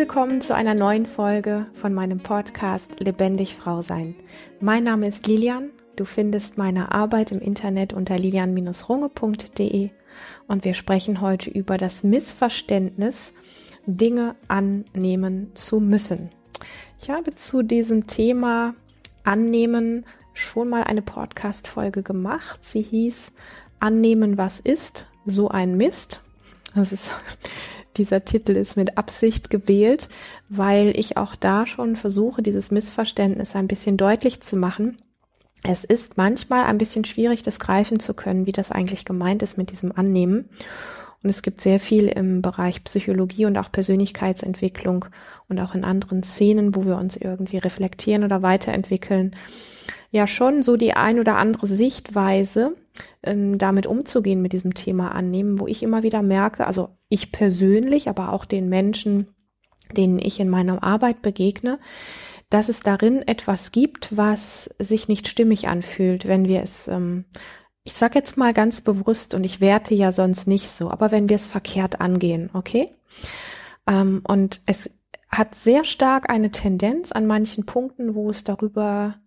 willkommen zu einer neuen Folge von meinem Podcast Lebendig Frau Sein. Mein Name ist Lilian. Du findest meine Arbeit im Internet unter lilian-runge.de und wir sprechen heute über das Missverständnis, Dinge annehmen zu müssen. Ich habe zu diesem Thema Annehmen schon mal eine Podcast-Folge gemacht. Sie hieß Annehmen, was ist, so ein Mist. Das ist dieser Titel ist mit Absicht gewählt, weil ich auch da schon versuche, dieses Missverständnis ein bisschen deutlich zu machen. Es ist manchmal ein bisschen schwierig, das greifen zu können, wie das eigentlich gemeint ist mit diesem Annehmen. Und es gibt sehr viel im Bereich Psychologie und auch Persönlichkeitsentwicklung und auch in anderen Szenen, wo wir uns irgendwie reflektieren oder weiterentwickeln. Ja, schon so die ein oder andere Sichtweise, ähm, damit umzugehen mit diesem Thema annehmen, wo ich immer wieder merke, also ich persönlich, aber auch den Menschen, denen ich in meiner Arbeit begegne, dass es darin etwas gibt, was sich nicht stimmig anfühlt, wenn wir es, ähm, ich sage jetzt mal ganz bewusst und ich werte ja sonst nicht so, aber wenn wir es verkehrt angehen, okay? Ähm, und es hat sehr stark eine Tendenz an manchen Punkten, wo es darüber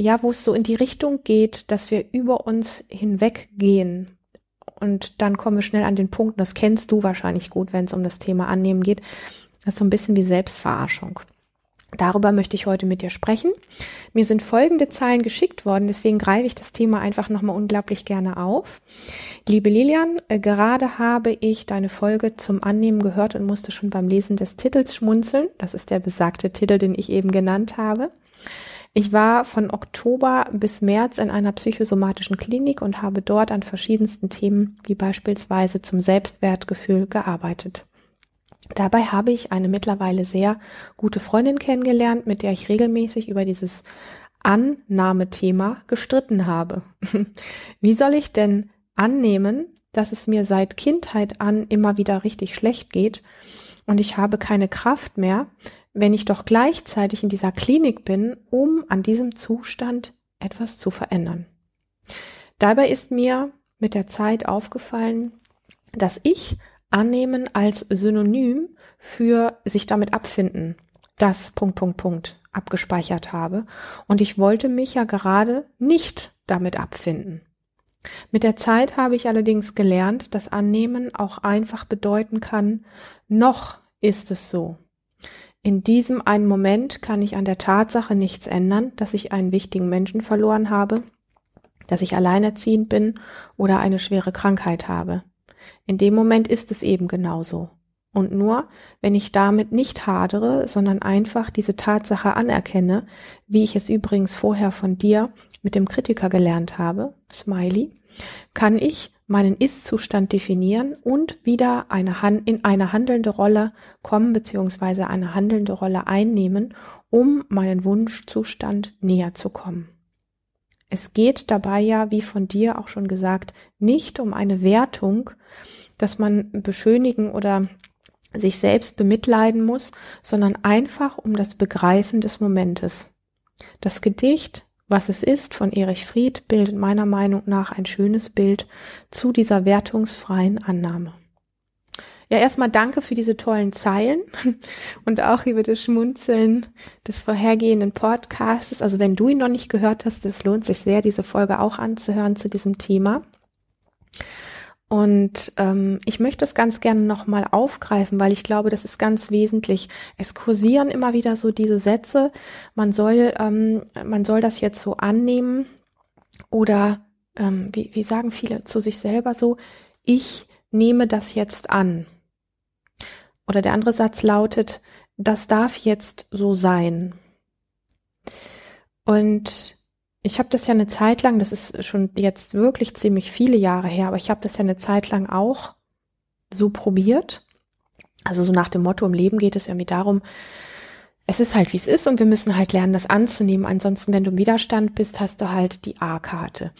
ja, wo es so in die Richtung geht, dass wir über uns hinweggehen und dann kommen wir schnell an den Punkt, das kennst du wahrscheinlich gut, wenn es um das Thema Annehmen geht. Das ist so ein bisschen wie Selbstverarschung. Darüber möchte ich heute mit dir sprechen. Mir sind folgende Zahlen geschickt worden, deswegen greife ich das Thema einfach nochmal unglaublich gerne auf. Liebe Lilian, äh, gerade habe ich deine Folge zum Annehmen gehört und musste schon beim Lesen des Titels schmunzeln. Das ist der besagte Titel, den ich eben genannt habe. Ich war von Oktober bis März in einer psychosomatischen Klinik und habe dort an verschiedensten Themen, wie beispielsweise zum Selbstwertgefühl, gearbeitet. Dabei habe ich eine mittlerweile sehr gute Freundin kennengelernt, mit der ich regelmäßig über dieses Annahmethema gestritten habe. Wie soll ich denn annehmen, dass es mir seit Kindheit an immer wieder richtig schlecht geht und ich habe keine Kraft mehr, wenn ich doch gleichzeitig in dieser Klinik bin, um an diesem Zustand etwas zu verändern. Dabei ist mir mit der Zeit aufgefallen, dass ich annehmen als Synonym für sich damit abfinden, das Punkt, Punkt, Punkt abgespeichert habe. Und ich wollte mich ja gerade nicht damit abfinden. Mit der Zeit habe ich allerdings gelernt, dass Annehmen auch einfach bedeuten kann, noch ist es so. In diesem einen Moment kann ich an der Tatsache nichts ändern, dass ich einen wichtigen Menschen verloren habe, dass ich alleinerziehend bin oder eine schwere Krankheit habe. In dem Moment ist es eben genauso. Und nur, wenn ich damit nicht hadere, sondern einfach diese Tatsache anerkenne, wie ich es übrigens vorher von dir mit dem Kritiker gelernt habe, Smiley, kann ich meinen Ist-Zustand definieren und wieder eine in eine handelnde Rolle kommen beziehungsweise eine handelnde Rolle einnehmen, um meinen Wunschzustand näher zu kommen. Es geht dabei ja, wie von dir auch schon gesagt, nicht um eine Wertung, dass man beschönigen oder sich selbst bemitleiden muss, sondern einfach um das Begreifen des Momentes. Das Gedicht was es ist von Erich Fried bildet meiner Meinung nach ein schönes Bild zu dieser wertungsfreien Annahme. Ja, erstmal danke für diese tollen Zeilen und auch über das Schmunzeln des vorhergehenden Podcasts. Also wenn du ihn noch nicht gehört hast, es lohnt sich sehr, diese Folge auch anzuhören zu diesem Thema. Und ähm, ich möchte es ganz gerne nochmal aufgreifen, weil ich glaube, das ist ganz wesentlich. Es kursieren immer wieder so diese Sätze, man soll, ähm, man soll das jetzt so annehmen oder ähm, wie, wie sagen viele zu sich selber so, ich nehme das jetzt an. Oder der andere Satz lautet, das darf jetzt so sein. Und ich habe das ja eine Zeit lang, das ist schon jetzt wirklich ziemlich viele Jahre her, aber ich habe das ja eine Zeit lang auch so probiert. Also so nach dem Motto, im Leben geht es irgendwie darum, es ist halt wie es ist und wir müssen halt lernen, das anzunehmen. Ansonsten, wenn du im Widerstand bist, hast du halt die A-Karte.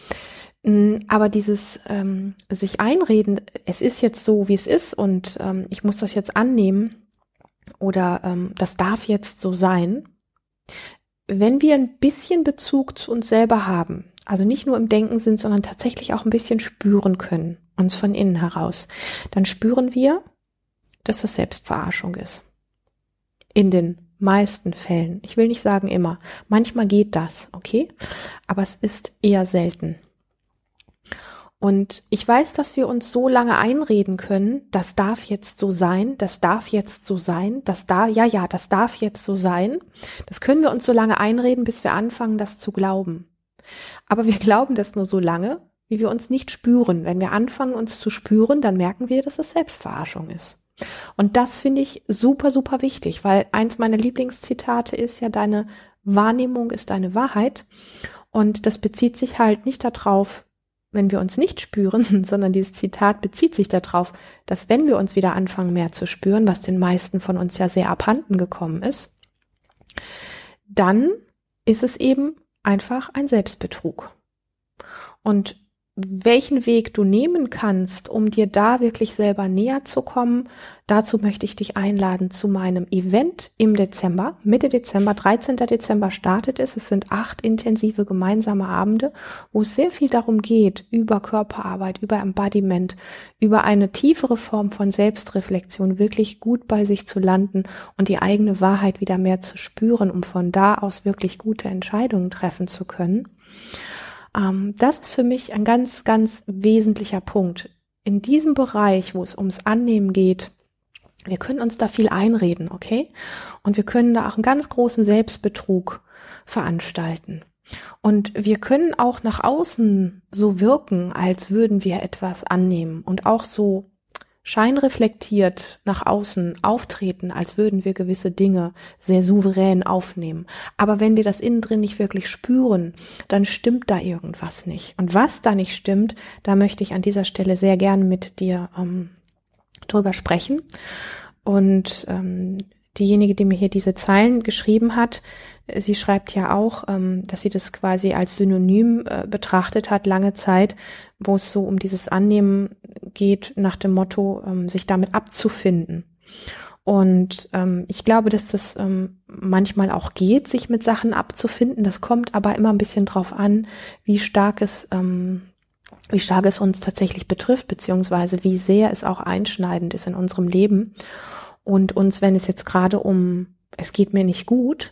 Mm, aber dieses ähm, sich einreden, es ist jetzt so, wie es ist und ähm, ich muss das jetzt annehmen oder ähm, das darf jetzt so sein, wenn wir ein bisschen Bezug zu uns selber haben, also nicht nur im Denken sind, sondern tatsächlich auch ein bisschen spüren können, uns von innen heraus, dann spüren wir, dass das Selbstverarschung ist. In den meisten Fällen. Ich will nicht sagen immer. Manchmal geht das, okay? Aber es ist eher selten. Und ich weiß, dass wir uns so lange einreden können, das darf jetzt so sein, das darf jetzt so sein, das da, ja, ja, das darf jetzt so sein. Das können wir uns so lange einreden, bis wir anfangen, das zu glauben. Aber wir glauben das nur so lange, wie wir uns nicht spüren. Wenn wir anfangen, uns zu spüren, dann merken wir, dass es Selbstverarschung ist. Und das finde ich super, super wichtig, weil eins meiner Lieblingszitate ist ja, deine Wahrnehmung ist deine Wahrheit. Und das bezieht sich halt nicht darauf, wenn wir uns nicht spüren, sondern dieses Zitat bezieht sich darauf, dass wenn wir uns wieder anfangen mehr zu spüren, was den meisten von uns ja sehr abhanden gekommen ist, dann ist es eben einfach ein Selbstbetrug. Und welchen Weg du nehmen kannst, um dir da wirklich selber näher zu kommen, dazu möchte ich dich einladen zu meinem Event im Dezember. Mitte Dezember, 13. Dezember startet es. Es sind acht intensive gemeinsame Abende, wo es sehr viel darum geht, über Körperarbeit, über Embodiment, über eine tiefere Form von Selbstreflexion wirklich gut bei sich zu landen und die eigene Wahrheit wieder mehr zu spüren, um von da aus wirklich gute Entscheidungen treffen zu können. Ähm, das ist für mich ein ganz, ganz wesentlicher Punkt. In diesem Bereich, wo es ums Annehmen geht, wir können uns da viel einreden, okay? Und wir können da auch einen ganz großen Selbstbetrug veranstalten. Und wir können auch nach außen so wirken, als würden wir etwas annehmen und auch so scheinreflektiert nach außen auftreten, als würden wir gewisse Dinge sehr souverän aufnehmen. Aber wenn wir das innen drin nicht wirklich spüren, dann stimmt da irgendwas nicht. Und was da nicht stimmt, da möchte ich an dieser Stelle sehr gerne mit dir ähm, drüber sprechen. Und ähm, diejenige, die mir hier diese Zeilen geschrieben hat, sie schreibt ja auch, ähm, dass sie das quasi als Synonym äh, betrachtet hat, lange Zeit, wo es so um dieses Annehmen geht, nach dem Motto, ähm, sich damit abzufinden. Und ähm, ich glaube, dass das ähm, manchmal auch geht, sich mit Sachen abzufinden. Das kommt aber immer ein bisschen drauf an, wie stark es, ähm, wie stark es uns tatsächlich betrifft, beziehungsweise wie sehr es auch einschneidend ist in unserem Leben. Und uns, wenn es jetzt gerade um, es geht mir nicht gut,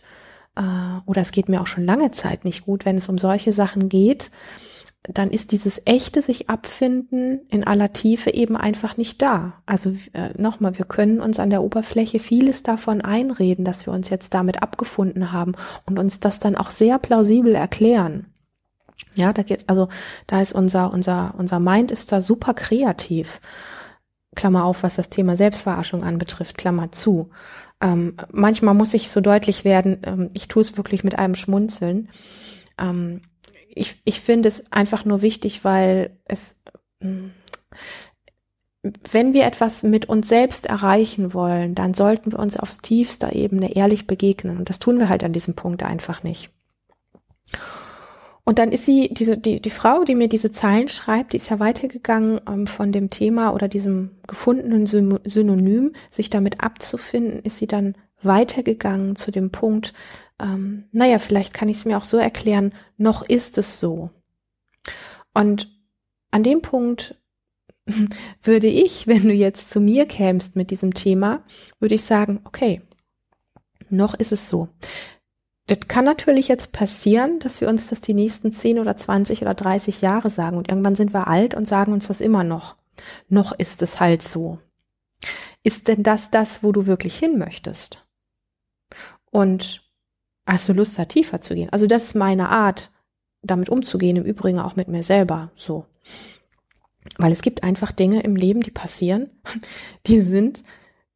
äh, oder es geht mir auch schon lange Zeit nicht gut, wenn es um solche Sachen geht, dann ist dieses echte sich abfinden in aller Tiefe eben einfach nicht da. Also äh, nochmal, wir können uns an der Oberfläche vieles davon einreden, dass wir uns jetzt damit abgefunden haben und uns das dann auch sehr plausibel erklären. Ja, da geht, also da ist unser, unser, unser Mind ist da super kreativ. Klammer auf, was das Thema Selbstverarschung anbetrifft, Klammer zu. Ähm, manchmal muss ich so deutlich werden, ähm, ich tue es wirklich mit einem Schmunzeln. Ähm, ich, ich finde es einfach nur wichtig, weil es, mm, wenn wir etwas mit uns selbst erreichen wollen, dann sollten wir uns aufs tiefster Ebene ehrlich begegnen. Und das tun wir halt an diesem Punkt einfach nicht. Und dann ist sie, diese, die, die Frau, die mir diese Zeilen schreibt, die ist ja weitergegangen ähm, von dem Thema oder diesem gefundenen Synonym, sich damit abzufinden, ist sie dann weitergegangen zu dem Punkt, ähm, naja, vielleicht kann ich es mir auch so erklären, noch ist es so. Und an dem Punkt würde ich, wenn du jetzt zu mir kämst mit diesem Thema, würde ich sagen, okay, noch ist es so. Das kann natürlich jetzt passieren, dass wir uns das die nächsten 10 oder 20 oder 30 Jahre sagen und irgendwann sind wir alt und sagen uns das immer noch. Noch ist es halt so. Ist denn das das, wo du wirklich hin möchtest? Und hast du Lust, da tiefer zu gehen? Also das ist meine Art, damit umzugehen, im Übrigen auch mit mir selber so. Weil es gibt einfach Dinge im Leben, die passieren, die sind,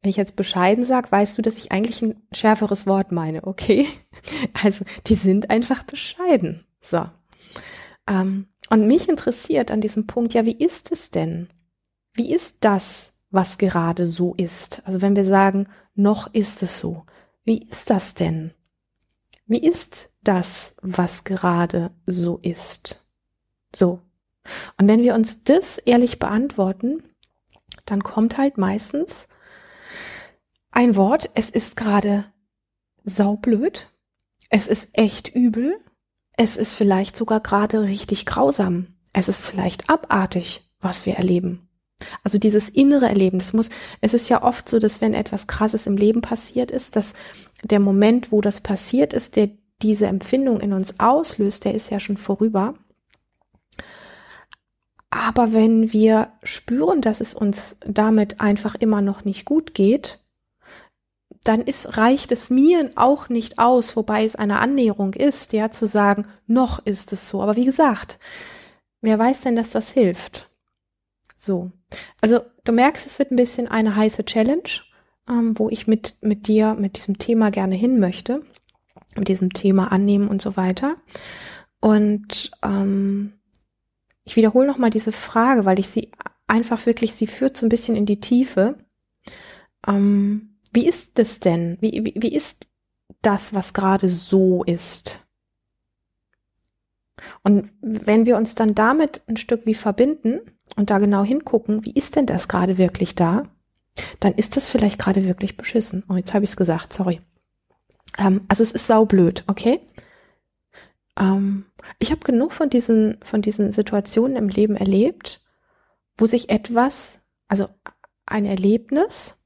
wenn ich jetzt bescheiden sage, weißt du, dass ich eigentlich ein schärferes Wort meine, okay? Also die sind einfach bescheiden. So. Ähm, und mich interessiert an diesem Punkt, ja, wie ist es denn? Wie ist das, was gerade so ist? Also wenn wir sagen, noch ist es so, wie ist das denn? Wie ist das, was gerade so ist? So. Und wenn wir uns das ehrlich beantworten, dann kommt halt meistens ein Wort, es ist gerade saublöd, es ist echt übel, es ist vielleicht sogar gerade richtig grausam, es ist vielleicht abartig, was wir erleben. Also dieses innere Erleben, das muss, es ist ja oft so, dass wenn etwas Krasses im Leben passiert ist, dass der Moment, wo das passiert ist, der diese Empfindung in uns auslöst, der ist ja schon vorüber. Aber wenn wir spüren, dass es uns damit einfach immer noch nicht gut geht, dann ist, reicht es mir auch nicht aus, wobei es eine Annäherung ist, ja, zu sagen, noch ist es so. Aber wie gesagt, wer weiß denn, dass das hilft? So. Also, du merkst, es wird ein bisschen eine heiße Challenge, ähm, wo ich mit, mit dir, mit diesem Thema gerne hin möchte. Mit diesem Thema annehmen und so weiter. Und, ähm, ich wiederhole nochmal diese Frage, weil ich sie einfach wirklich, sie führt so ein bisschen in die Tiefe. Ähm, wie ist es denn? Wie, wie, wie ist das, was gerade so ist? Und wenn wir uns dann damit ein Stück wie verbinden und da genau hingucken, wie ist denn das gerade wirklich da, dann ist das vielleicht gerade wirklich beschissen. Oh, jetzt habe ich es gesagt, sorry. Ähm, also es ist saublöd, okay? Ähm, ich habe genug von diesen, von diesen Situationen im Leben erlebt, wo sich etwas, also ein Erlebnis,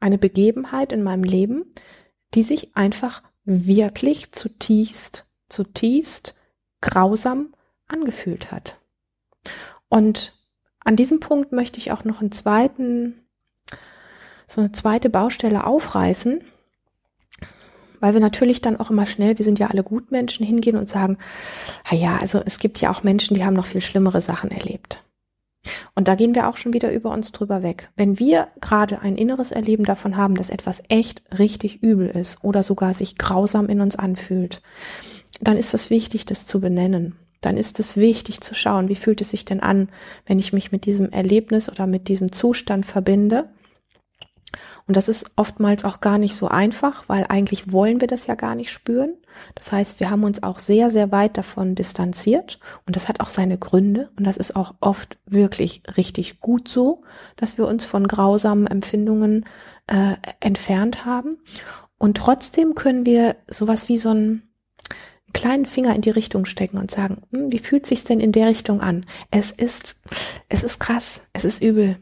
eine Begebenheit in meinem Leben, die sich einfach wirklich zutiefst, zutiefst grausam angefühlt hat. Und an diesem Punkt möchte ich auch noch einen zweiten, so eine zweite Baustelle aufreißen, weil wir natürlich dann auch immer schnell, wir sind ja alle Gutmenschen, hingehen und sagen, ja, also es gibt ja auch Menschen, die haben noch viel schlimmere Sachen erlebt. Und da gehen wir auch schon wieder über uns drüber weg. Wenn wir gerade ein inneres Erleben davon haben, dass etwas echt richtig übel ist oder sogar sich grausam in uns anfühlt, dann ist es wichtig, das zu benennen. Dann ist es wichtig zu schauen, wie fühlt es sich denn an, wenn ich mich mit diesem Erlebnis oder mit diesem Zustand verbinde und das ist oftmals auch gar nicht so einfach, weil eigentlich wollen wir das ja gar nicht spüren. Das heißt, wir haben uns auch sehr, sehr weit davon distanziert. Und das hat auch seine Gründe. Und das ist auch oft wirklich richtig gut so, dass wir uns von grausamen Empfindungen äh, entfernt haben. Und trotzdem können wir sowas wie so einen kleinen Finger in die Richtung stecken und sagen, hm, wie fühlt sich's denn in der Richtung an? Es ist, es ist krass, es ist übel,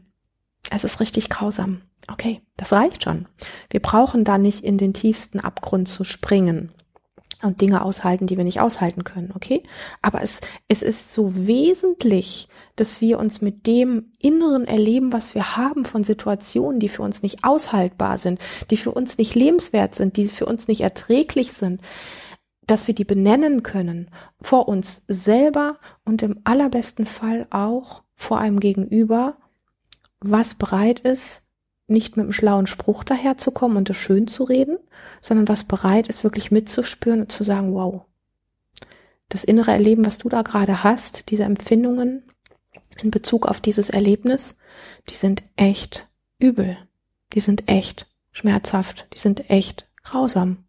es ist richtig grausam. Okay, das reicht schon. Wir brauchen da nicht in den tiefsten Abgrund zu springen und Dinge aushalten, die wir nicht aushalten können, okay? Aber es, es ist so wesentlich, dass wir uns mit dem inneren Erleben, was wir haben von Situationen, die für uns nicht aushaltbar sind, die für uns nicht lebenswert sind, die für uns nicht erträglich sind, dass wir die benennen können vor uns selber und im allerbesten Fall auch vor einem Gegenüber, was bereit ist, nicht mit einem schlauen Spruch daherzukommen und es schön zu reden, sondern was bereit ist, wirklich mitzuspüren und zu sagen, wow, das innere Erleben, was du da gerade hast, diese Empfindungen in Bezug auf dieses Erlebnis, die sind echt übel. Die sind echt schmerzhaft. Die sind echt grausam.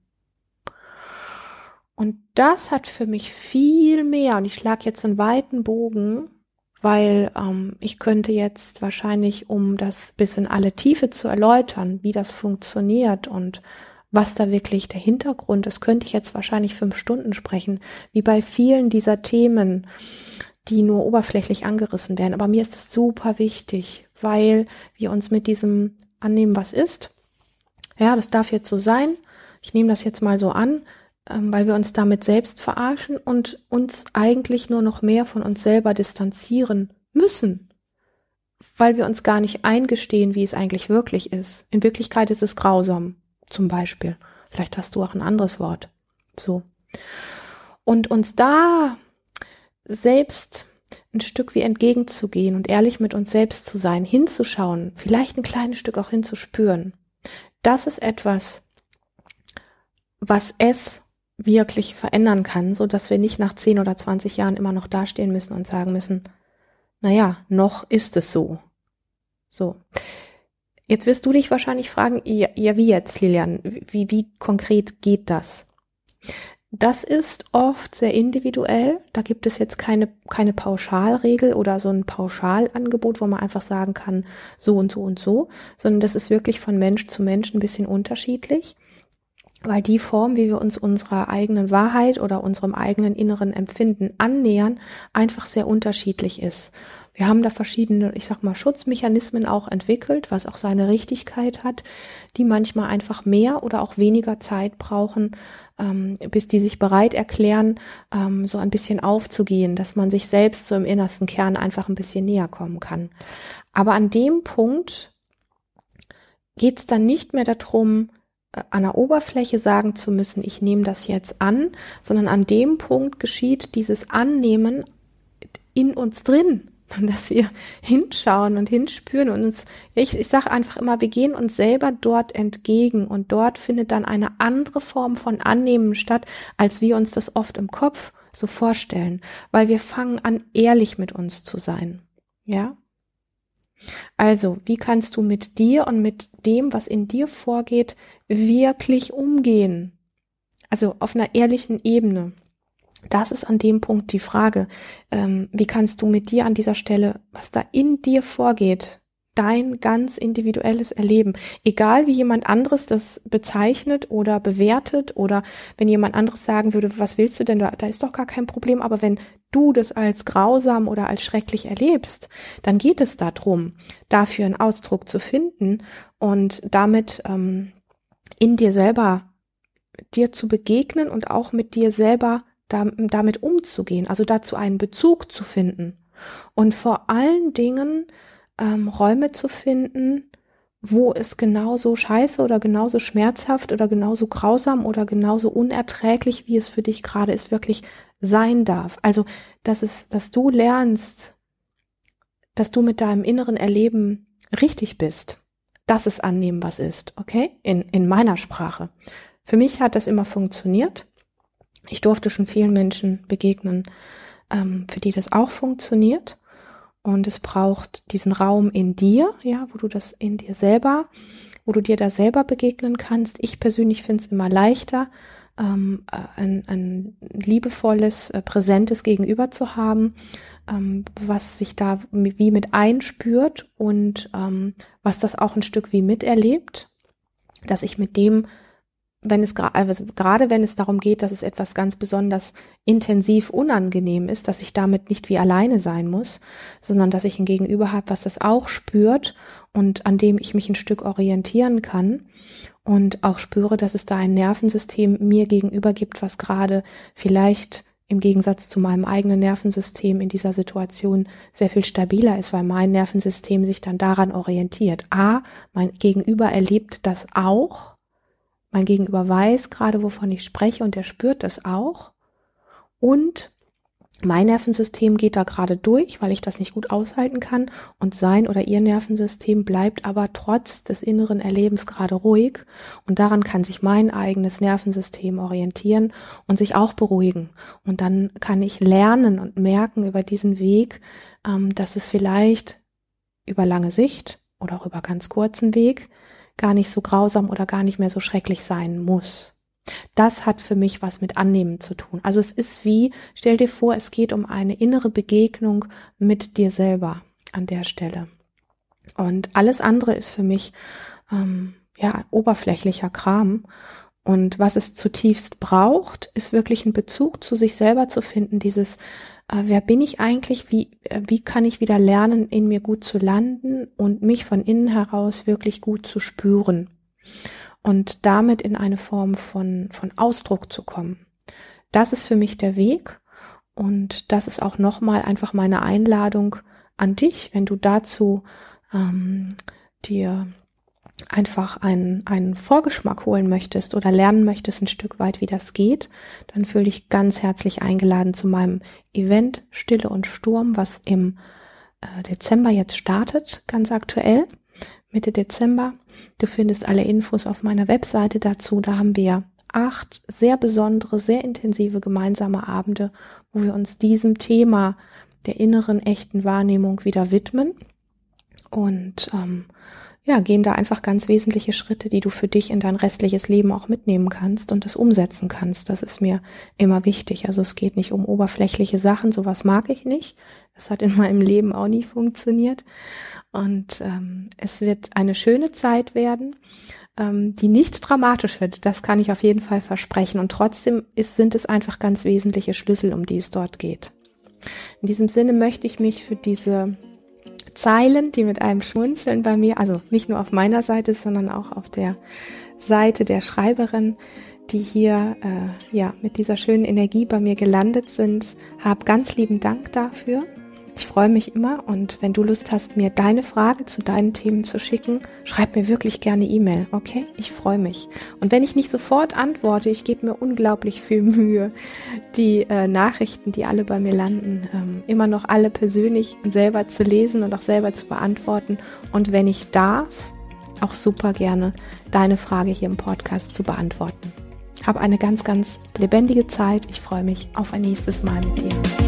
Und das hat für mich viel mehr, und ich schlage jetzt einen weiten Bogen weil ähm, ich könnte jetzt wahrscheinlich, um das bis in alle Tiefe zu erläutern, wie das funktioniert und was da wirklich der Hintergrund ist, könnte ich jetzt wahrscheinlich fünf Stunden sprechen, wie bei vielen dieser Themen, die nur oberflächlich angerissen werden. Aber mir ist es super wichtig, weil wir uns mit diesem annehmen, was ist. Ja, das darf jetzt so sein. Ich nehme das jetzt mal so an. Ähm, weil wir uns damit selbst verarschen und uns eigentlich nur noch mehr von uns selber distanzieren müssen, weil wir uns gar nicht eingestehen, wie es eigentlich wirklich ist. In Wirklichkeit ist es grausam, zum Beispiel. Vielleicht hast du auch ein anderes Wort. So. Und uns da selbst ein Stück wie entgegenzugehen und ehrlich mit uns selbst zu sein, hinzuschauen, vielleicht ein kleines Stück auch hinzuspüren. Das ist etwas, was es wirklich verändern kann, so dass wir nicht nach 10 oder 20 Jahren immer noch dastehen müssen und sagen müssen, naja, noch ist es so. So. Jetzt wirst du dich wahrscheinlich fragen, ja, ja wie jetzt, Lilian? Wie, wie konkret geht das? Das ist oft sehr individuell. Da gibt es jetzt keine, keine Pauschalregel oder so ein Pauschalangebot, wo man einfach sagen kann, so und so und so, sondern das ist wirklich von Mensch zu Mensch ein bisschen unterschiedlich weil die Form, wie wir uns unserer eigenen Wahrheit oder unserem eigenen inneren Empfinden annähern, einfach sehr unterschiedlich ist. Wir haben da verschiedene, ich sag mal, Schutzmechanismen auch entwickelt, was auch seine Richtigkeit hat, die manchmal einfach mehr oder auch weniger Zeit brauchen, ähm, bis die sich bereit erklären, ähm, so ein bisschen aufzugehen, dass man sich selbst so im innersten Kern einfach ein bisschen näher kommen kann. Aber an dem Punkt geht es dann nicht mehr darum, an der Oberfläche sagen zu müssen, ich nehme das jetzt an, sondern an dem Punkt geschieht dieses Annehmen in uns drin dass wir hinschauen und hinspüren und uns, ich, ich sage einfach immer, wir gehen uns selber dort entgegen und dort findet dann eine andere Form von Annehmen statt, als wir uns das oft im Kopf so vorstellen, weil wir fangen an, ehrlich mit uns zu sein. Ja? Also, wie kannst du mit dir und mit dem, was in dir vorgeht, wirklich umgehen? Also auf einer ehrlichen Ebene. Das ist an dem Punkt die Frage, ähm, wie kannst du mit dir an dieser Stelle, was da in dir vorgeht, dein ganz individuelles Erleben, egal wie jemand anderes das bezeichnet oder bewertet oder wenn jemand anderes sagen würde, was willst du denn? Da, da ist doch gar kein Problem, aber wenn du das als grausam oder als schrecklich erlebst, dann geht es darum, dafür einen Ausdruck zu finden und damit ähm, in dir selber dir zu begegnen und auch mit dir selber damit umzugehen, also dazu einen Bezug zu finden und vor allen Dingen ähm, Räume zu finden, wo es genauso scheiße oder genauso schmerzhaft oder genauso grausam oder genauso unerträglich, wie es für dich gerade ist, wirklich sein darf. Also, dass es, dass du lernst, dass du mit deinem inneren Erleben richtig bist. Das ist annehmen, was ist, okay? In, in meiner Sprache. Für mich hat das immer funktioniert. Ich durfte schon vielen Menschen begegnen, ähm, für die das auch funktioniert. Und es braucht diesen Raum in dir, ja, wo du das in dir selber, wo du dir da selber begegnen kannst. Ich persönlich finde es immer leichter, ähm, äh, ein, ein liebevolles, äh, präsentes Gegenüber zu haben, ähm, was sich da wie mit einspürt und ähm, was das auch ein Stück wie miterlebt, dass ich mit dem wenn es also gerade wenn es darum geht, dass es etwas ganz besonders intensiv unangenehm ist, dass ich damit nicht wie alleine sein muss, sondern dass ich ein Gegenüber habe, was das auch spürt und an dem ich mich ein Stück orientieren kann und auch spüre, dass es da ein Nervensystem mir gegenüber gibt, was gerade vielleicht im Gegensatz zu meinem eigenen Nervensystem in dieser Situation sehr viel stabiler ist, weil mein Nervensystem sich dann daran orientiert. A, mein Gegenüber erlebt das auch mein Gegenüber weiß gerade, wovon ich spreche und er spürt das auch. Und mein Nervensystem geht da gerade durch, weil ich das nicht gut aushalten kann. Und sein oder ihr Nervensystem bleibt aber trotz des inneren Erlebens gerade ruhig. Und daran kann sich mein eigenes Nervensystem orientieren und sich auch beruhigen. Und dann kann ich lernen und merken über diesen Weg, ähm, dass es vielleicht über lange Sicht oder auch über ganz kurzen Weg gar nicht so grausam oder gar nicht mehr so schrecklich sein muss. Das hat für mich was mit Annehmen zu tun. Also es ist wie, stell dir vor, es geht um eine innere Begegnung mit dir selber an der Stelle. Und alles andere ist für mich ähm, ja oberflächlicher Kram. Und was es zutiefst braucht, ist wirklich einen Bezug zu sich selber zu finden, dieses äh, wer bin ich eigentlich, wie, äh, wie kann ich wieder lernen, in mir gut zu landen und mich von innen heraus wirklich gut zu spüren und damit in eine Form von, von Ausdruck zu kommen. Das ist für mich der Weg und das ist auch nochmal einfach meine Einladung an dich, wenn du dazu ähm, dir einfach einen, einen Vorgeschmack holen möchtest oder lernen möchtest ein Stück weit, wie das geht, dann fühle dich ganz herzlich eingeladen zu meinem Event Stille und Sturm, was im äh, Dezember jetzt startet, ganz aktuell, Mitte Dezember. Du findest alle Infos auf meiner Webseite dazu. Da haben wir acht sehr besondere, sehr intensive gemeinsame Abende, wo wir uns diesem Thema der inneren echten Wahrnehmung wieder widmen. Und ähm, ja, gehen da einfach ganz wesentliche Schritte, die du für dich in dein restliches Leben auch mitnehmen kannst und das umsetzen kannst. Das ist mir immer wichtig. Also es geht nicht um oberflächliche Sachen, sowas mag ich nicht. Das hat in meinem Leben auch nie funktioniert. Und ähm, es wird eine schöne Zeit werden, ähm, die nicht dramatisch wird. Das kann ich auf jeden Fall versprechen. Und trotzdem ist, sind es einfach ganz wesentliche Schlüssel, um die es dort geht. In diesem Sinne möchte ich mich für diese Zeilen, die mit einem Schmunzeln bei mir, also nicht nur auf meiner Seite, sondern auch auf der Seite der Schreiberin, die hier äh, ja mit dieser schönen Energie bei mir gelandet sind. Hab ganz lieben Dank dafür. Ich freue mich immer und wenn du Lust hast, mir deine Frage zu deinen Themen zu schicken, schreib mir wirklich gerne E-Mail, okay? Ich freue mich. Und wenn ich nicht sofort antworte, ich gebe mir unglaublich viel Mühe, die äh, Nachrichten, die alle bei mir landen, ähm, immer noch alle persönlich selber zu lesen und auch selber zu beantworten. Und wenn ich darf, auch super gerne deine Frage hier im Podcast zu beantworten. Hab eine ganz, ganz lebendige Zeit. Ich freue mich auf ein nächstes Mal mit dir.